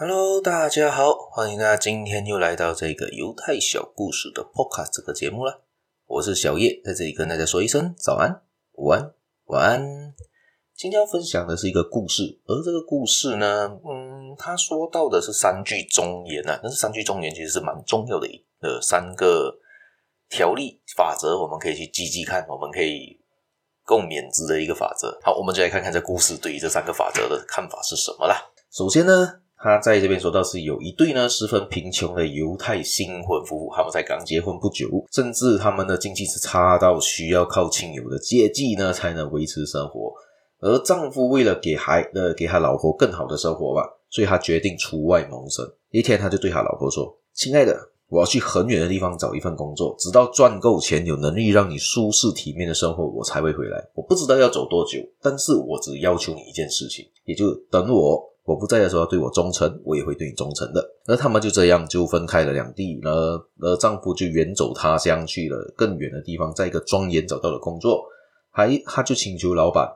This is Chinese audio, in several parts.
Hello，大家好，欢迎大家今天又来到这个犹太小故事的 Podcast 这个节目了。我是小叶，在这里跟大家说一声早安、午安、晚安。今天要分享的是一个故事，而这个故事呢，嗯，他说到的是三句忠言呐、啊，但是三句忠言其实是蛮重要的一呃三个条例法则，我们可以去记记看，我们可以共勉之的一个法则。好，我们就来看看这故事对于这三个法则的看法是什么啦。首先呢。他在这边说到是有一对呢十分贫穷的犹太新婚夫妇，他们才刚结婚不久，甚至他们的经济是差到需要靠亲友的接济呢才能维持生活。而丈夫为了给孩呃给他老婆更好的生活吧，所以他决定出外谋生。一天，他就对他老婆说：“亲爱的，我要去很远的地方找一份工作，直到赚够钱，有能力让你舒适体面的生活，我才会回来。我不知道要走多久，但是我只要求你一件事情，也就等我。”我不在的时候要对我忠诚，我也会对你忠诚的。而他们就这样就分开了两地，而而丈夫就远走他乡去了更远的地方，在一个庄园找到了工作，还他就请求老板，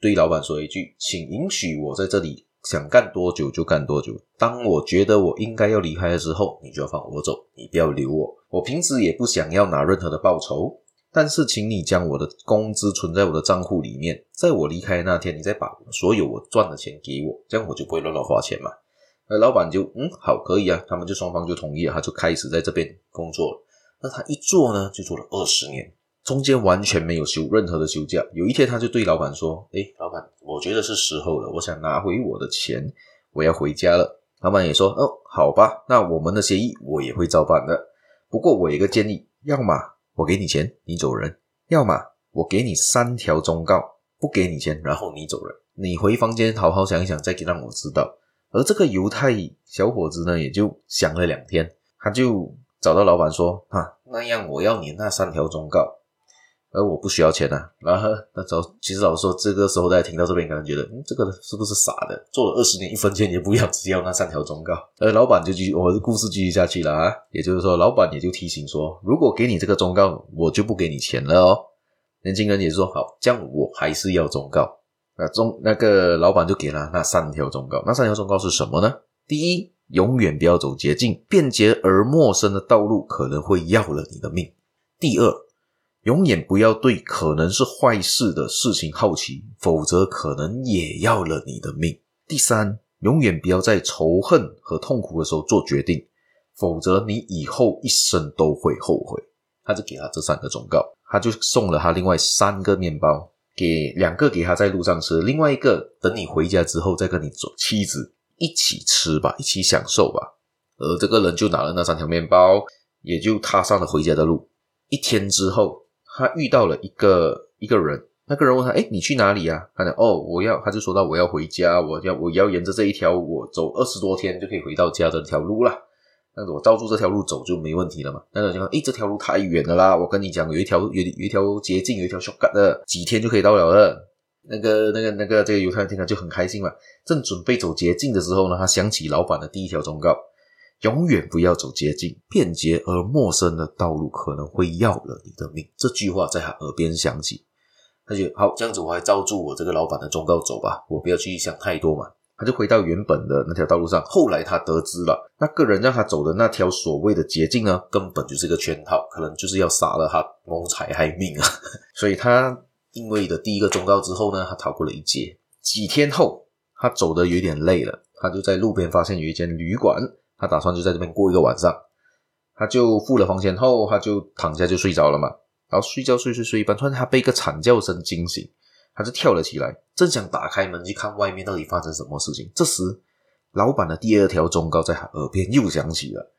对老板说一句：“请允许我在这里想干多久就干多久。当我觉得我应该要离开的时候，你就要放我走，你不要留我。我平时也不想要拿任何的报酬。”但是，请你将我的工资存在我的账户里面，在我离开那天，你再把所有我赚的钱给我，这样我就不会乱乱花钱嘛。而老板就嗯好，可以啊，他们就双方就同意了，他就开始在这边工作了。那他一做呢，就做了二十年，中间完全没有休任何的休假。有一天，他就对老板说：“诶，老板，我觉得是时候了，我想拿回我的钱，我要回家了。”老板也说：“哦，好吧，那我们的协议我也会照办的。不过我有个建议，要么。”我给你钱，你走人；要么我给你三条忠告，不给你钱，然后你走人。你回房间好好想一想，再让我知道。而这个犹太小伙子呢，也就想了两天，他就找到老板说：“哈、那样我要你那三条忠告。”而我不需要钱啊，然后那早其实老实说，这个时候大家听到这边，可能觉得，嗯，这个是不是傻的？做了二十年，一分钱也不要，只要那三条忠告。而老板就继续，我的故事继续下去了啊，也就是说，老板也就提醒说，如果给你这个忠告，我就不给你钱了哦。年轻人也说，好，这样我还是要忠告。那忠那个老板就给了那三条忠告，那三条忠告是什么呢？第一，永远不要走捷径，便捷而陌生的道路可能会要了你的命。第二。永远不要对可能是坏事的事情好奇，否则可能也要了你的命。第三，永远不要在仇恨和痛苦的时候做决定，否则你以后一生都会后悔。他就给他这三个忠告，他就送了他另外三个面包，给两个给他在路上吃，另外一个等你回家之后再跟你做妻子一起吃吧，一起享受吧。而这个人就拿了那三条面包，也就踏上了回家的路。一天之后。他遇到了一个一个人，那个人问他：“诶，你去哪里啊？”他讲：“哦，我要。”他就说到：“我要回家，我要我要沿着这一条我走二十多天就可以回到家的这条路啦。那我照住这条路走就没问题了嘛。”那个人就说：“诶，这条路太远了啦！我跟你讲，有一条有有一条捷径，有一条 shortcut 的，几天就可以到了的。”那个那个那个这个犹太人听了就很开心嘛。正准备走捷径的时候呢，他想起老板的第一条忠告。永远不要走捷径，便捷而陌生的道路可能会要了你的命。这句话在他耳边响起，他就好，这样子我还照住我这个老板的忠告走吧，我不要去想太多嘛。他就回到原本的那条道路上。后来他得知了，那个人让他走的那条所谓的捷径呢，根本就是一个圈套，可能就是要杀了他谋财害命啊。所以他因为的第一个忠告之后呢，他逃过了一劫。几天后，他走得有点累了，他就在路边发现有一间旅馆。他打算就在这边过一个晚上，他就付了房钱后，他就躺下就睡着了嘛。然后睡觉睡睡睡一半，突然他被一个惨叫声惊醒，他就跳了起来，正想打开门去看外面到底发生什么事情。这时，老板的第二条忠告在他耳边又响起了：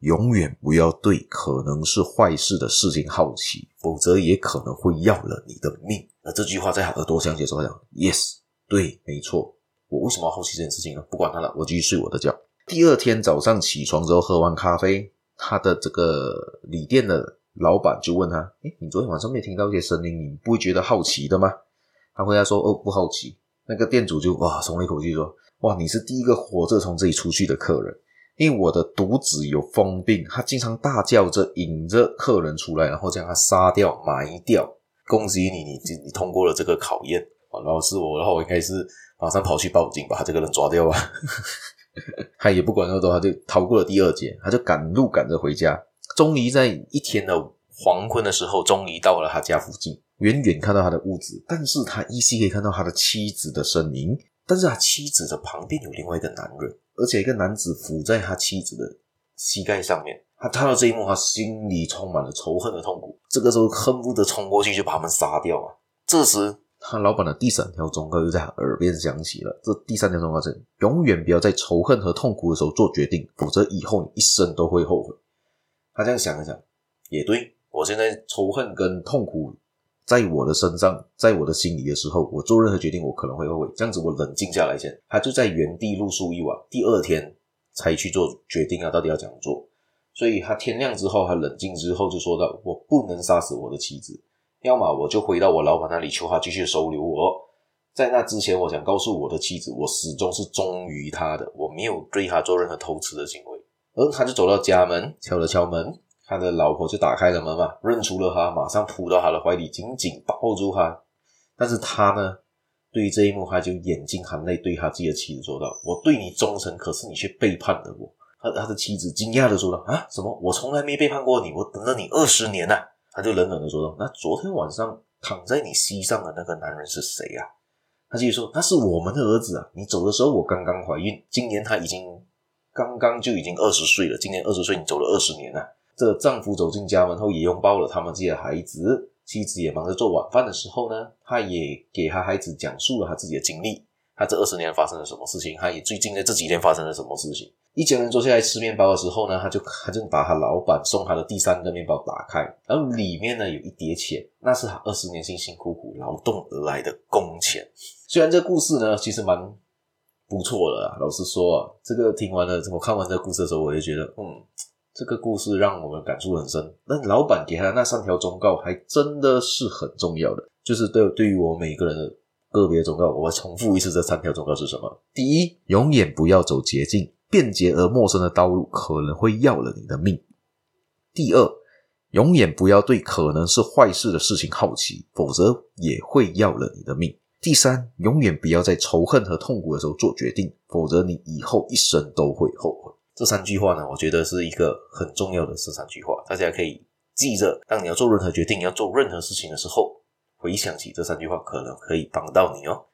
永远不要对可能是坏事的事情好奇，否则也可能会要了你的命。而这句话在他耳朵响起的时候，他讲：Yes，对，没错。我为什么要好奇这件事情呢？不管他了，我继续睡我的觉。第二天早上起床之后，喝完咖啡，他的这个旅店的老板就问他：“诶，你昨天晚上没有听到一些声音，你不会觉得好奇的吗？”他回答说：“哦，不好奇。”那个店主就哇松了一口气说：“哇，你是第一个活着从这里出去的客人，因为我的独子有疯病，他经常大叫着引着客人出来，然后将他杀掉埋掉。恭喜你，你你通过了这个考验。然后是我然后，我应该是马上跑去报警，把他这个人抓掉吧。” 他也不管那么多，他就逃过了第二劫，他就赶路赶着回家。终于在一天的黄昏的时候，终于到了他家附近。远远看到他的屋子，但是他依稀可以看到他的妻子的身影。但是他妻子的旁边有另外一个男人，而且一个男子伏在他妻子的膝盖上面。他看到这一幕，他心里充满了仇恨的痛苦。这个时候恨不得冲过去就把他们杀掉啊！这时，他老板的第三条忠告就在他耳边响起了。这第三条忠告是：永远不要在仇恨和痛苦的时候做决定，否则以后你一生都会后悔。他这样想一想，也对，我现在仇恨跟痛苦在我的身上，在我的心里的时候，我做任何决定，我可能会后悔。这样子，我冷静下来先。他就在原地露宿一晚，第二天才去做决定啊，到底要怎么做？所以他天亮之后，他冷静之后就说道：“我不能杀死我的妻子，要么我就回到我老板那里求他继续收留我。在那之前，我想告诉我的妻子，我始终是忠于他的，我没有对他做任何偷吃的行为。”而他就走到家门，敲了敲门，他的老婆就打开了门嘛，认出了他，马上扑到他的怀里，紧紧抱住他。但是他呢，对于这一幕，他就眼睛含泪对他自己的妻子说道：“我对你忠诚，可是你却背叛了我。”他他的妻子惊讶的说道：“啊，什么？我从来没背叛过你，我等了你二十年呐、啊！”他就冷冷的说道：“那昨天晚上躺在你膝上的那个男人是谁呀、啊？”他继续说：“那是我们的儿子啊！你走的时候我刚刚怀孕，今年他已经。”刚刚就已经二十岁了，今年二十岁，你走了二十年了。这个丈夫走进家门后，也拥抱了他们自己的孩子。妻子也忙着做晚饭的时候呢，他也给他孩子讲述了他自己的经历，他这二十年发生了什么事情，他也最近在这几天发生了什么事情。一家人坐下来吃面包的时候呢，他就他就把他老板送他的第三个面包打开，然后里面呢有一叠钱，那是他二十年辛辛苦苦劳动而来的工钱。虽然这故事呢，其实蛮。不错了，老实说啊，这个听完了，我看完这个故事的时候，我就觉得，嗯，这个故事让我们感触很深。那老板给他的那三条忠告，还真的是很重要的，就是对对于我每个人的个别忠告，我重复一次这三条忠告是什么？第一，永远不要走捷径，便捷而陌生的道路可能会要了你的命。第二，永远不要对可能是坏事的事情好奇，否则也会要了你的命。第三，永远不要在仇恨和痛苦的时候做决定，否则你以后一生都会后悔。这三句话呢，我觉得是一个很重要的这三句话，大家可以记着。当你要做任何决定、要做任何事情的时候，回想起这三句话，可能可以帮到你哦。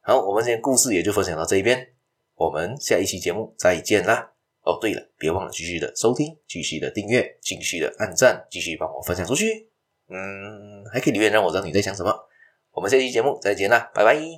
好，我们今天故事也就分享到这一边，我们下一期节目再见啦！哦，对了，别忘了继续的收听、继续的订阅、继续的按赞、继续帮我分享出去。嗯，还可以留言让我知道你在想什么。我们下期节目再见啦，拜拜。